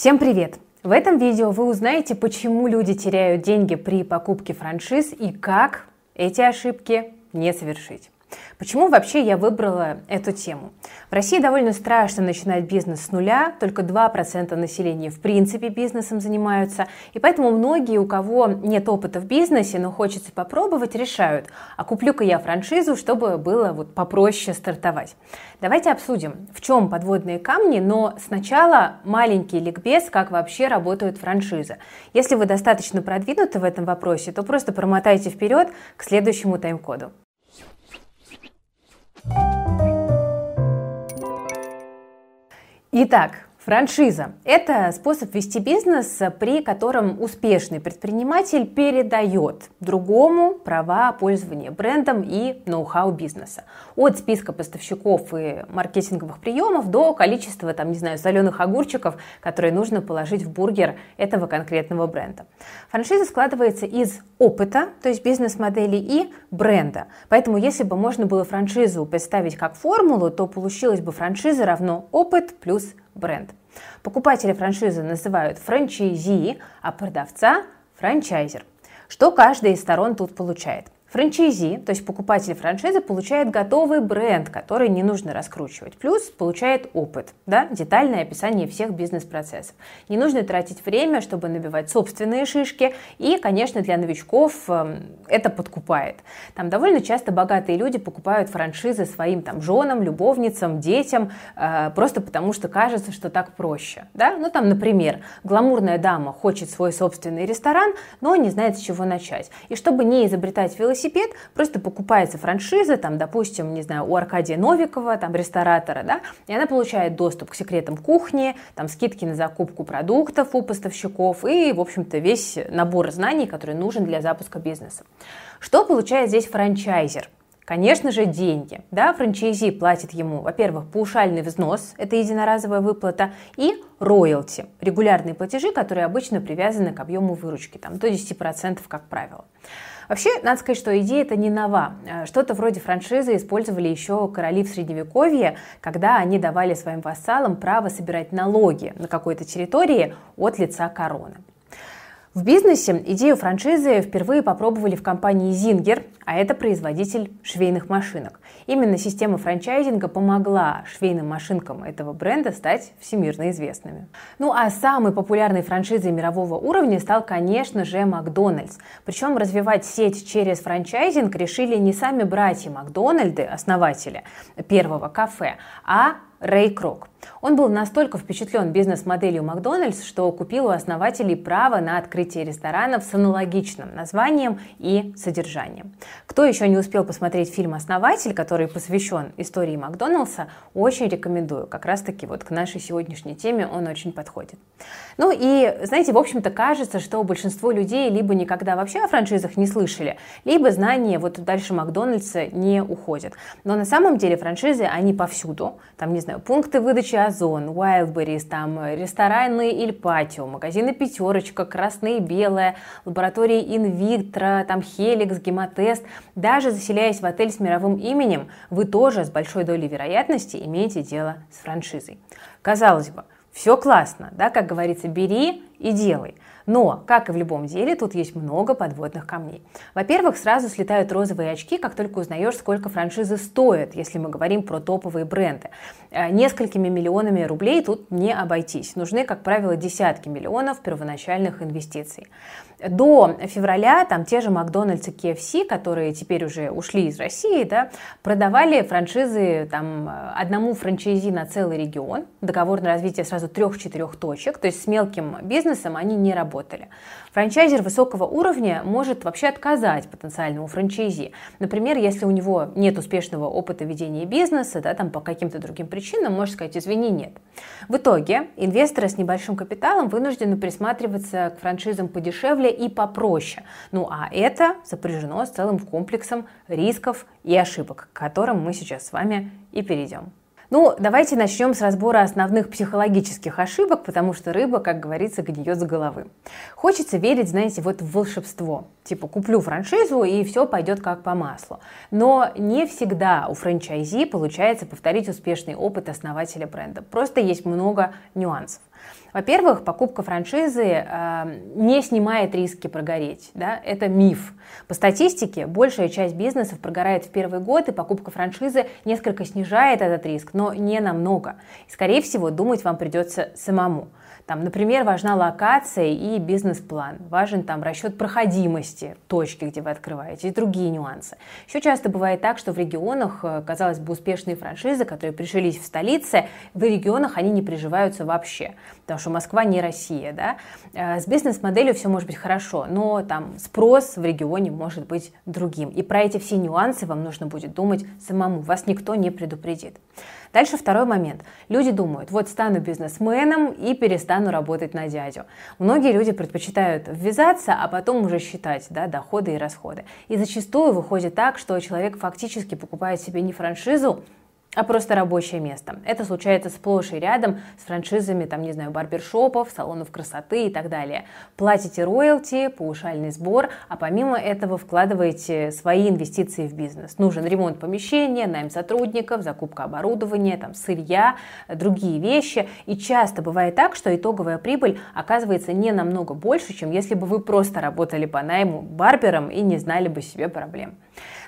Всем привет! В этом видео вы узнаете, почему люди теряют деньги при покупке франшиз и как эти ошибки не совершить. Почему вообще я выбрала эту тему? В России довольно страшно начинать бизнес с нуля, только 2% населения в принципе бизнесом занимаются, и поэтому многие, у кого нет опыта в бизнесе, но хочется попробовать, решают, а куплю-ка я франшизу, чтобы было вот попроще стартовать. Давайте обсудим, в чем подводные камни, но сначала маленький ликбез, как вообще работают франшизы. Если вы достаточно продвинуты в этом вопросе, то просто промотайте вперед к следующему тайм-коду. Итак, Франшиза – это способ вести бизнес, при котором успешный предприниматель передает другому права пользования брендом и ноу-хау бизнеса. От списка поставщиков и маркетинговых приемов до количества, там, не знаю, соленых огурчиков, которые нужно положить в бургер этого конкретного бренда. Франшиза складывается из опыта, то есть бизнес-модели и бренда. Поэтому если бы можно было франшизу представить как формулу, то получилось бы франшиза равно опыт плюс бренд. Покупатели франшизы называют франчайзи, а продавца – франчайзер. Что каждая из сторон тут получает – Франчайзи, то есть покупатель франшизы, получает готовый бренд, который не нужно раскручивать. Плюс получает опыт, да, детальное описание всех бизнес-процессов. Не нужно тратить время, чтобы набивать собственные шишки. И, конечно, для новичков эм, это подкупает. Там довольно часто богатые люди покупают франшизы своим там женам, любовницам, детям, э, просто потому что кажется, что так проще. Да? Ну там, например, гламурная дама хочет свой собственный ресторан, но не знает, с чего начать. И чтобы не изобретать велосипед, велосипед, просто покупается франшиза, там, допустим, не знаю, у Аркадия Новикова, там, ресторатора, да, и она получает доступ к секретам кухни, там, скидки на закупку продуктов у поставщиков и, в общем-то, весь набор знаний, который нужен для запуска бизнеса. Что получает здесь франчайзер? Конечно же, деньги. Да, франчайзи платит ему, во-первых, паушальный взнос, это единоразовая выплата, и роялти, регулярные платежи, которые обычно привязаны к объему выручки, там, до 10%, как правило. Вообще, надо сказать, что идея это не нова. Э, что-то вроде франшизы использовали еще короли в Средневековье, когда они давали своим вассалам право собирать налоги на какой-то территории от лица короны. В бизнесе идею франшизы впервые попробовали в компании Зингер, а это производитель швейных машинок. Именно система франчайзинга помогла швейным машинкам этого бренда стать всемирно известными. Ну а самой популярной франшизой мирового уровня стал, конечно же, Макдональдс. Причем развивать сеть через франчайзинг решили не сами братья Макдональды, основатели первого кафе, а Рэй Крок. Он был настолько впечатлен бизнес-моделью Макдональдс, что купил у основателей право на открытие ресторанов с аналогичным названием и содержанием. Кто еще не успел посмотреть фильм «Основатель», который посвящен истории Макдональдса, очень рекомендую. Как раз-таки вот к нашей сегодняшней теме он очень подходит. Ну и, знаете, в общем-то кажется, что большинство людей либо никогда вообще о франшизах не слышали, либо знания вот дальше Макдональдса не уходят. Но на самом деле франшизы, они повсюду. Там, не знаю, пункты выдачи Озон, Wildberries, там рестораны Иль Патио, магазины Пятерочка, Красное и Белое, лаборатории Инвитро, там Хеликс, Гемотест. Даже заселяясь в отель с мировым именем, вы тоже с большой долей вероятности имеете дело с франшизой. Казалось бы, все классно, да, как говорится, бери и делай. Но, как и в любом деле, тут есть много подводных камней. Во-первых, сразу слетают розовые очки, как только узнаешь, сколько франшизы стоят, если мы говорим про топовые бренды. Э, несколькими миллионами рублей тут не обойтись. Нужны, как правило, десятки миллионов первоначальных инвестиций. До февраля там те же Макдональдс и KFC, которые теперь уже ушли из России, да, продавали франшизы там, одному франчайзи на целый регион, договор на развитие сразу трех-четырех точек, то есть с мелким бизнесом они не работали. Франчайзер высокого уровня может вообще отказать потенциальному франчайзи. Например, если у него нет успешного опыта ведения бизнеса, да, там по каким-то другим причинам, может сказать, извини, нет. В итоге инвесторы с небольшим капиталом вынуждены присматриваться к франшизам подешевле и попроще. Ну а это сопряжено с целым комплексом рисков и ошибок, к которым мы сейчас с вами и перейдем. Ну, давайте начнем с разбора основных психологических ошибок, потому что рыба, как говорится, гниет с головы. Хочется верить, знаете, вот в волшебство. Типа куплю франшизу и все пойдет как по маслу. Но не всегда у франчайзи получается повторить успешный опыт основателя бренда. Просто есть много нюансов. Во-первых, покупка франшизы э, не снимает риски прогореть. Да? Это миф. По статистике, большая часть бизнесов прогорает в первый год, и покупка франшизы несколько снижает этот риск, но не намного. И, скорее всего, думать вам придется самому. Там, например, важна локация и бизнес-план. Важен там расчет проходимости точки, где вы открываете, и другие нюансы. Еще часто бывает так, что в регионах, э, казалось бы, успешные франшизы, которые прижились в столице, в регионах они не приживаются вообще, потому что Москва не Россия. Да? Э, с бизнес-моделью все может быть хорошо, но там спрос в регионе может быть другим. И про эти все нюансы вам нужно будет думать самому, вас никто не предупредит. Дальше второй момент. Люди думают, вот стану бизнесменом и перестану работать на дядю. Многие люди предпочитают ввязаться, а потом уже считать да, доходы и расходы. И зачастую выходит так, что человек фактически покупает себе не франшизу, а просто рабочее место. Это случается сплошь и рядом с франшизами, там, не знаю, барбершопов, салонов красоты и так далее. Платите роялти, паушальный сбор, а помимо этого вкладываете свои инвестиции в бизнес. Нужен ремонт помещения, найм сотрудников, закупка оборудования, там, сырья, другие вещи. И часто бывает так, что итоговая прибыль оказывается не намного больше, чем если бы вы просто работали по найму барбером и не знали бы себе проблем.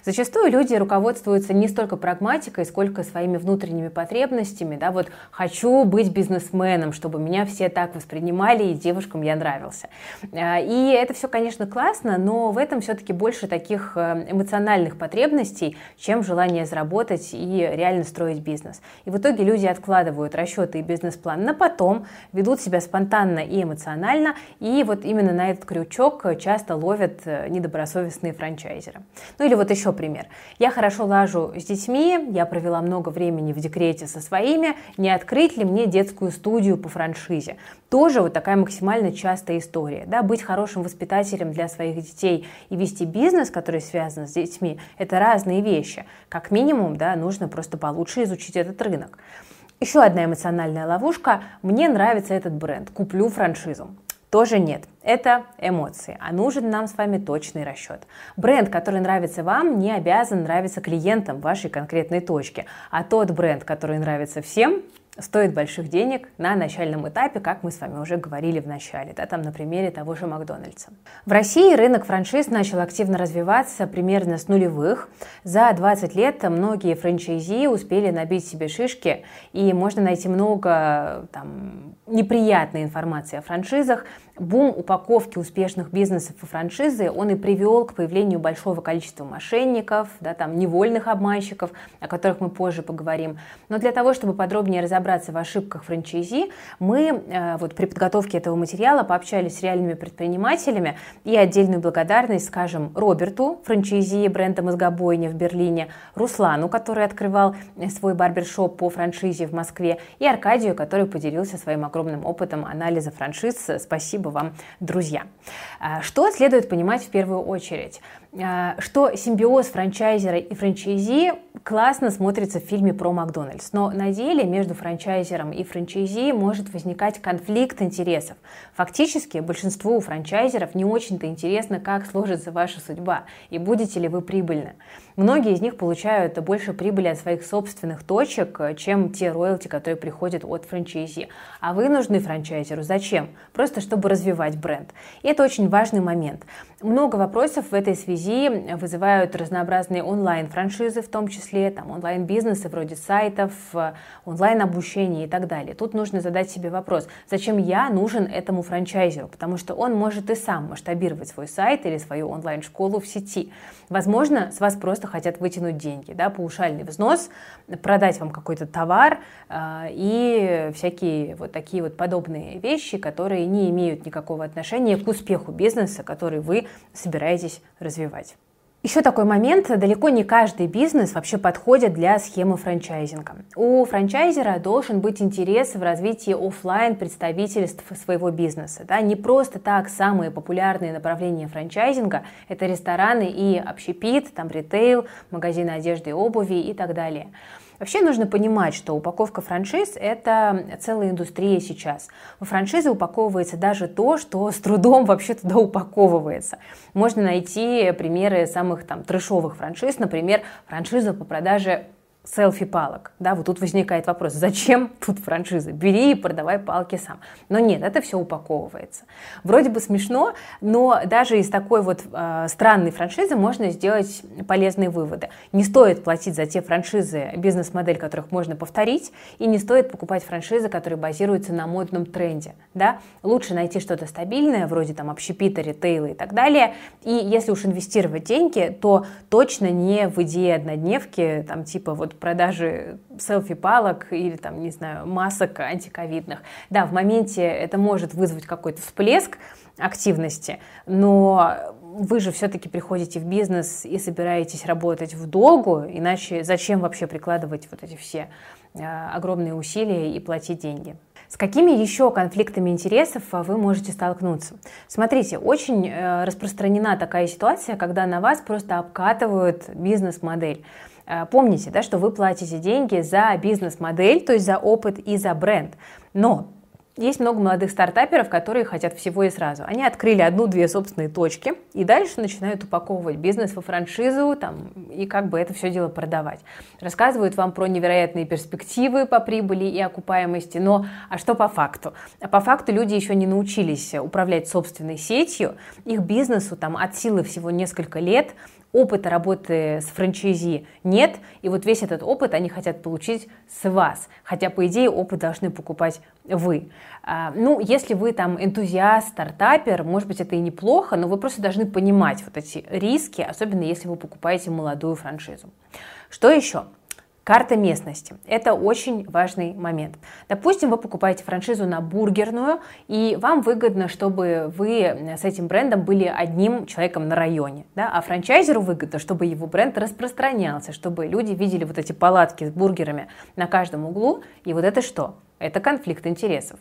Зачастую люди руководствуются не столько прагматикой, сколько своими внутренними потребностями. Да, вот хочу быть бизнесменом, чтобы меня все так воспринимали, и девушкам я нравился. А, и это все, конечно, классно, но в этом все-таки больше таких э, эмоциональных потребностей, чем желание заработать и реально строить бизнес. И в итоге люди откладывают расчеты и бизнес-план на потом, ведут себя спонтанно и эмоционально, и вот именно на этот крючок часто ловят э, недобросовестные франчайзеры. Ну или вот еще пример. Я хорошо лажу с детьми, я провела много времени в декрете со своими, не открыть ли мне детскую студию по франшизе? Тоже вот такая максимально частая история. Да? Быть хорошим воспитателем для своих детей и вести бизнес, который связан с детьми, это разные вещи. Как минимум, да, нужно просто получше изучить этот рынок. Еще одна эмоциональная ловушка. Мне нравится этот бренд. Куплю франшизу тоже нет. Это эмоции, а нужен нам с вами точный расчет. Бренд, который нравится вам, не обязан нравиться клиентам вашей конкретной точки, а тот бренд, который нравится всем, стоит больших денег на начальном этапе, как мы с вами уже говорили в начале, да, там на примере того же Макдональдса. В России рынок франшиз начал активно развиваться примерно с нулевых. За 20 лет многие франчайзи успели набить себе шишки, и можно найти много там, неприятной информации о франшизах. Бум упаковки успешных бизнесов и франшизы, он и привел к появлению большого количества мошенников, да, там, невольных обманщиков, о которых мы позже поговорим. Но для того, чтобы подробнее разобраться в ошибках франчайзи, мы э, вот при подготовке этого материала пообщались с реальными предпринимателями и отдельную благодарность скажем Роберту, франчайзи бренда «Мозгобойня» в Берлине, Руслану, который открывал свой барбершоп по франшизе в Москве, и Аркадию, который поделился своим огромным опытом анализа франшиз. Спасибо вам, друзья. А, что следует понимать в первую очередь? А, что симбиоз франчайзера и франчайзи классно смотрится в фильме про Макдональдс, но на деле между франчайзером и франчайзи может возникать конфликт интересов. Фактически большинству франчайзеров не очень-то интересно, как сложится ваша судьба и будете ли вы прибыльны. Многие из них получают больше прибыли от своих собственных точек, чем те роялти, которые приходят от франчайзи. А вы нужны франчайзеру зачем? Просто чтобы развивать бренд. И это очень важный момент. Много вопросов в этой связи вызывают разнообразные онлайн-франшизы, в том числе там, онлайн-бизнесы вроде сайтов, онлайн-обучения и так далее. Тут нужно задать себе вопрос, зачем я нужен этому франчайзеру? Потому что он может и сам масштабировать свой сайт или свою онлайн-школу в сети. Возможно, с вас просто хотят вытянуть деньги, да, паушальный взнос, продать вам какой-то товар э, и всякие вот такие вот подобные вещи, которые не имеют никакого отношения к успеху бизнеса, который вы собираетесь развивать. Еще такой момент, далеко не каждый бизнес вообще подходит для схемы франчайзинга. У франчайзера должен быть интерес в развитии офлайн представительств своего бизнеса. Да? Не просто так самые популярные направления франчайзинга – это рестораны и общепит, там ритейл, магазины одежды и обуви и так далее. Вообще нужно понимать, что упаковка франшиз – это целая индустрия сейчас. В франшизы упаковывается даже то, что с трудом вообще туда упаковывается. Можно найти примеры самых там трешовых франшиз, например, франшиза по продаже селфи-палок. Да, вот тут возникает вопрос, зачем тут франшиза? Бери и продавай палки сам. Но нет, это все упаковывается. Вроде бы смешно, но даже из такой вот э, странной франшизы можно сделать полезные выводы. Не стоит платить за те франшизы, бизнес-модель которых можно повторить, и не стоит покупать франшизы, которые базируются на модном тренде. Да? Лучше найти что-то стабильное, вроде там общепита, ритейла и так далее. И если уж инвестировать деньги, то точно не в идеи однодневки, там типа вот продажи селфи-палок или там, не знаю, масок антиковидных. Да, в моменте это может вызвать какой-то всплеск активности, но вы же все-таки приходите в бизнес и собираетесь работать в долгу, иначе зачем вообще прикладывать вот эти все а, огромные усилия и платить деньги? С какими еще конфликтами интересов вы можете столкнуться? Смотрите, очень э, распространена такая ситуация, когда на вас просто обкатывают бизнес-модель. Э, помните, да, что вы платите деньги за бизнес-модель, то есть за опыт и за бренд. Но есть много молодых стартаперов, которые хотят всего и сразу. Они открыли одну-две собственные точки и дальше начинают упаковывать бизнес во франшизу там, и как бы это все дело продавать. Рассказывают вам про невероятные перспективы по прибыли и окупаемости, но а что по факту? А по факту люди еще не научились управлять собственной сетью, их бизнесу там от силы всего несколько лет, опыта работы с франчайзи нет, и вот весь этот опыт они хотят получить с вас, хотя, по идее, опыт должны покупать вы. А, ну, если вы там энтузиаст, стартапер, может быть, это и неплохо, но вы просто должны понимать вот эти риски, особенно если вы покупаете молодую франшизу. Что еще? Карта местности. Это очень важный момент. Допустим, вы покупаете франшизу на бургерную, и вам выгодно, чтобы вы с этим брендом были одним человеком на районе. Да? А франчайзеру выгодно, чтобы его бренд распространялся, чтобы люди видели вот эти палатки с бургерами на каждом углу. И вот это что? Это конфликт интересов.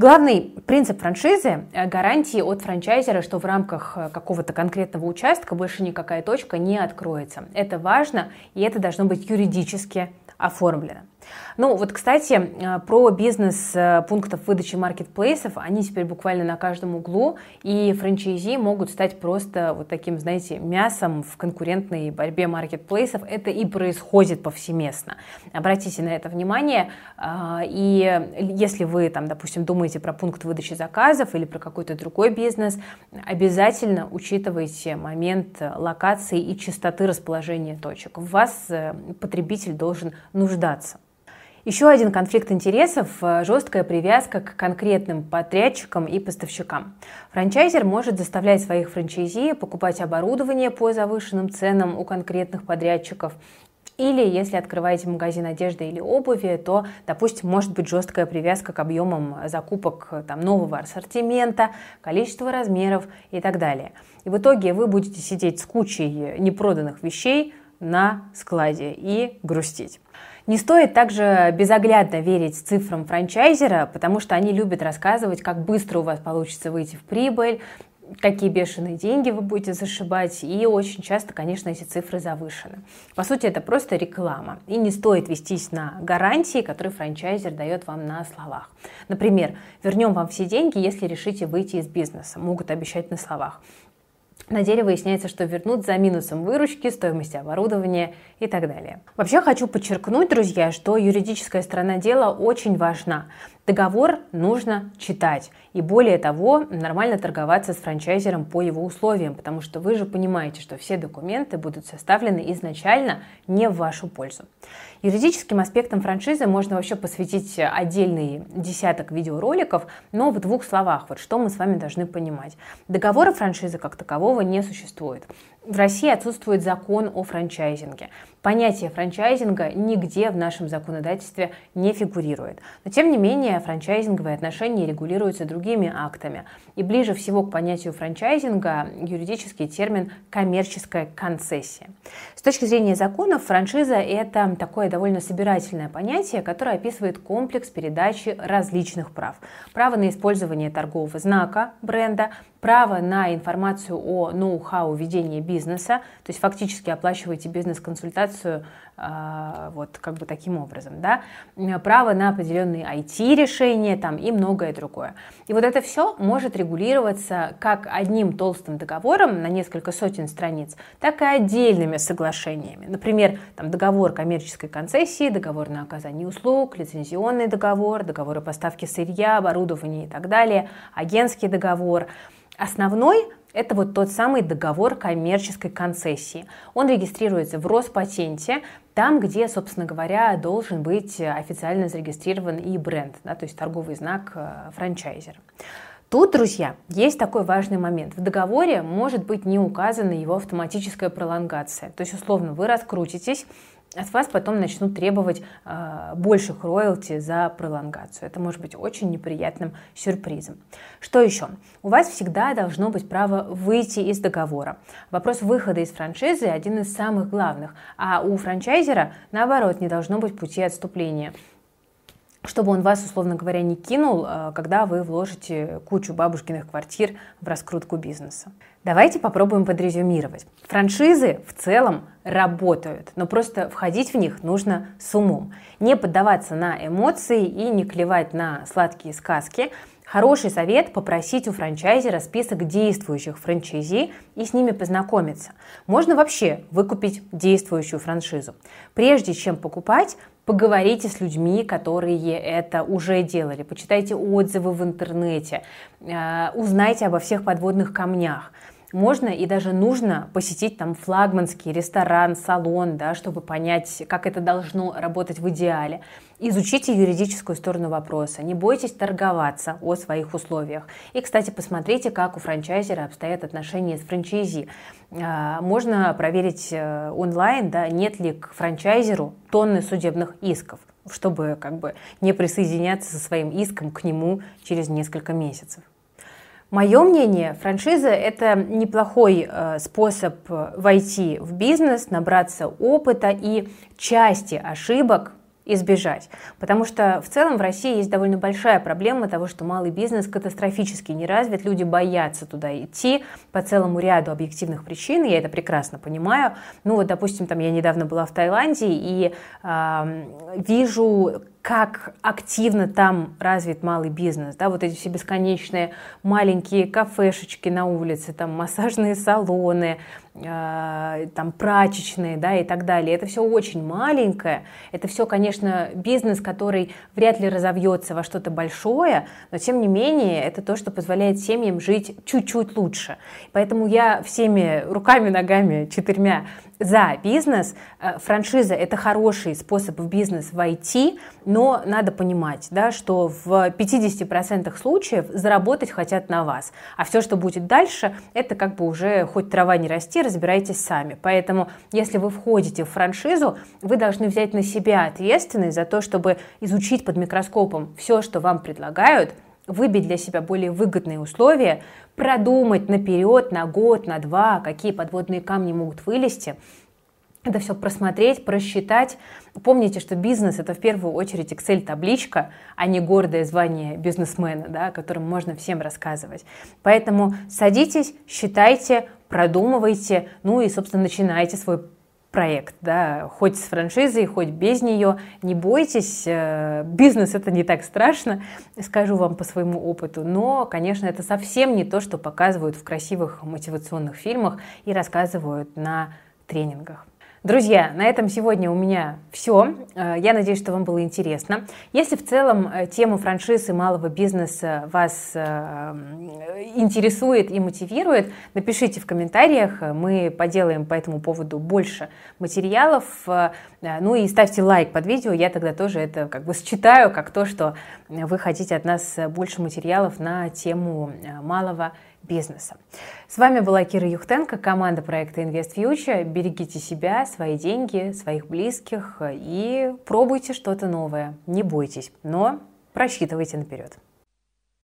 Главный принцип франшизы – гарантии от франчайзера, что в рамках э, какого-то конкретного участка больше никакая точка не откроется. Это важно, и это должно быть юридически оформлено. Ну вот, кстати, э, про бизнес э, пунктов выдачи маркетплейсов, они теперь буквально на каждом углу, и франчайзи могут стать просто вот таким, знаете, мясом в конкурентной борьбе маркетплейсов. Это и происходит повсеместно. Обратите на это внимание, э, и если вы там, допустим, думаете про пункт выдачи заказов или про какой-то другой бизнес, обязательно учитывайте момент локации и частоты расположения точек. В вас потребитель должен нуждаться. Еще один конфликт интересов – жесткая привязка к конкретным подрядчикам и поставщикам. Франчайзер может заставлять своих франчайзи покупать оборудование по завышенным ценам у конкретных подрядчиков. Или если открываете магазин одежды или обуви, то, допустим, может быть жесткая привязка к объемам закупок там, нового ассортимента, количества размеров и так далее. И в итоге вы будете сидеть с кучей непроданных вещей на складе и грустить. Не стоит также безоглядно верить цифрам франчайзера, потому что они любят рассказывать, как быстро у вас получится выйти в прибыль, какие бешеные деньги вы будете зашибать, и очень часто, конечно, эти цифры завышены. По сути, это просто реклама, и не стоит вестись на гарантии, которые франчайзер дает вам на словах. Например, вернем вам все деньги, если решите выйти из бизнеса, могут обещать на словах. На деле выясняется, что вернут за минусом выручки, стоимости оборудования и так далее. Вообще хочу подчеркнуть, друзья, что юридическая сторона дела очень важна. Договор нужно читать. И более того, нормально торговаться с франчайзером по его условиям, потому что вы же понимаете, что все документы будут составлены изначально не в вашу пользу. Юридическим аспектам франшизы можно вообще посвятить отдельный десяток видеороликов, но в двух словах, вот что мы с вами должны понимать. Договора франшизы как такового не существует. В России отсутствует закон о франчайзинге. Понятие франчайзинга нигде в нашем законодательстве не фигурирует. Но тем не менее франчайзинговые отношения регулируются другими актами. И ближе всего к понятию франчайзинга юридический термин «коммерческая концессия». С точки зрения законов франшиза – это такое довольно собирательное понятие, которое описывает комплекс передачи различных прав. Право на использование торгового знака бренда, право на информацию о ноу-хау ведения бизнеса, то есть фактически оплачиваете бизнес-консультацию а, вот как бы таким образом, да, право на определенные IT-решения там и многое другое. И вот это все может регулироваться как одним толстым договором на несколько сотен страниц, так и отдельными соглашениями. Например, там договор коммерческой концессии, договор на оказание услуг, лицензионный договор, договор о поставке сырья, оборудования и так далее, агентский договор. Основной это вот тот самый договор коммерческой концессии. Он регистрируется в Роспатенте, там, где, собственно говоря, должен быть официально зарегистрирован и бренд, да, то есть торговый знак э, франчайзера. Тут, друзья, есть такой важный момент. В договоре может быть не указана его автоматическая пролонгация. То есть, условно, вы раскрутитесь, от вас потом начнут требовать э, больших роялти за пролонгацию. Это может быть очень неприятным сюрпризом. Что еще? У вас всегда должно быть право выйти из договора. Вопрос выхода из франшизы один из самых главных, а у франчайзера, наоборот, не должно быть пути отступления чтобы он вас, условно говоря, не кинул, э, когда вы вложите кучу бабушкиных квартир в раскрутку бизнеса. Давайте попробуем подрезюмировать. Франшизы в целом работают, но просто входить в них нужно с умом. Не поддаваться на эмоции и не клевать на сладкие сказки. Хороший совет – попросить у франчайзера список действующих франчайзи и с ними познакомиться. Можно вообще выкупить действующую франшизу. Прежде чем покупать, поговорите с людьми, которые это уже делали, почитайте отзывы в интернете, э, узнайте обо всех подводных камнях можно и даже нужно посетить там флагманский ресторан, салон, да, чтобы понять, как это должно работать в идеале. Изучите юридическую сторону вопроса, не бойтесь торговаться о своих условиях. И, кстати, посмотрите, как у франчайзера обстоят отношения с франчайзи. А, можно проверить э, онлайн, да, нет ли к франчайзеру тонны судебных исков чтобы как бы не присоединяться со своим иском к нему через несколько месяцев. Мое мнение, франшиза – это неплохой э, способ э, войти в бизнес, набраться опыта и части ошибок избежать. Потому что в целом в России есть довольно большая проблема того, что малый бизнес катастрофически не развит, люди боятся туда идти по целому ряду объективных причин, я это прекрасно понимаю. Ну вот, допустим, там я недавно была в Таиланде и э, вижу, как активно там развит малый бизнес, да, вот эти все бесконечные маленькие кафешечки на улице, там массажные салоны, э, там прачечные, да, и так далее. Это все очень маленькое, это все, конечно, бизнес, который вряд ли разовьется во что-то большое, но тем не менее это то, что позволяет семьям жить чуть-чуть лучше. Поэтому я всеми руками, ногами, четырьмя за бизнес. Э, франшиза – это хороший способ в бизнес войти, но надо понимать, да, что в 50% случаев заработать хотят на вас. А все, что будет дальше, это как бы уже хоть трава не расти, разбирайтесь сами. Поэтому, если вы входите в франшизу, вы должны взять на себя ответственность за то, чтобы изучить под микроскопом все, что вам предлагают, выбить для себя более выгодные условия, продумать наперед, на год, на два, какие подводные камни могут вылезти, это все просмотреть, просчитать. Помните, что бизнес это в первую очередь Excel-табличка, а не гордое звание бизнесмена, да, о котором можно всем рассказывать. Поэтому садитесь, считайте, продумывайте, ну и, собственно, начинайте свой проект, да, хоть с франшизой, хоть без нее, не бойтесь, э, бизнес это не так страшно, скажу вам по своему опыту, но, конечно, это совсем не то, что показывают в красивых мотивационных фильмах и рассказывают на тренингах. Друзья, на этом сегодня у меня все. Э, я надеюсь, что вам было интересно. Если в целом э, тема франшизы малого бизнеса вас э, интересует и мотивирует, напишите в комментариях. Мы поделаем по этому поводу больше материалов. Ну и ставьте лайк под видео. Я тогда тоже это как бы считаю как то, что вы хотите от нас больше материалов на тему малого бизнеса бизнеса. С вами была Кира Юхтенко, команда проекта Invest Future. Берегите себя, свои деньги, своих близких и пробуйте что-то новое. Не бойтесь, но просчитывайте наперед.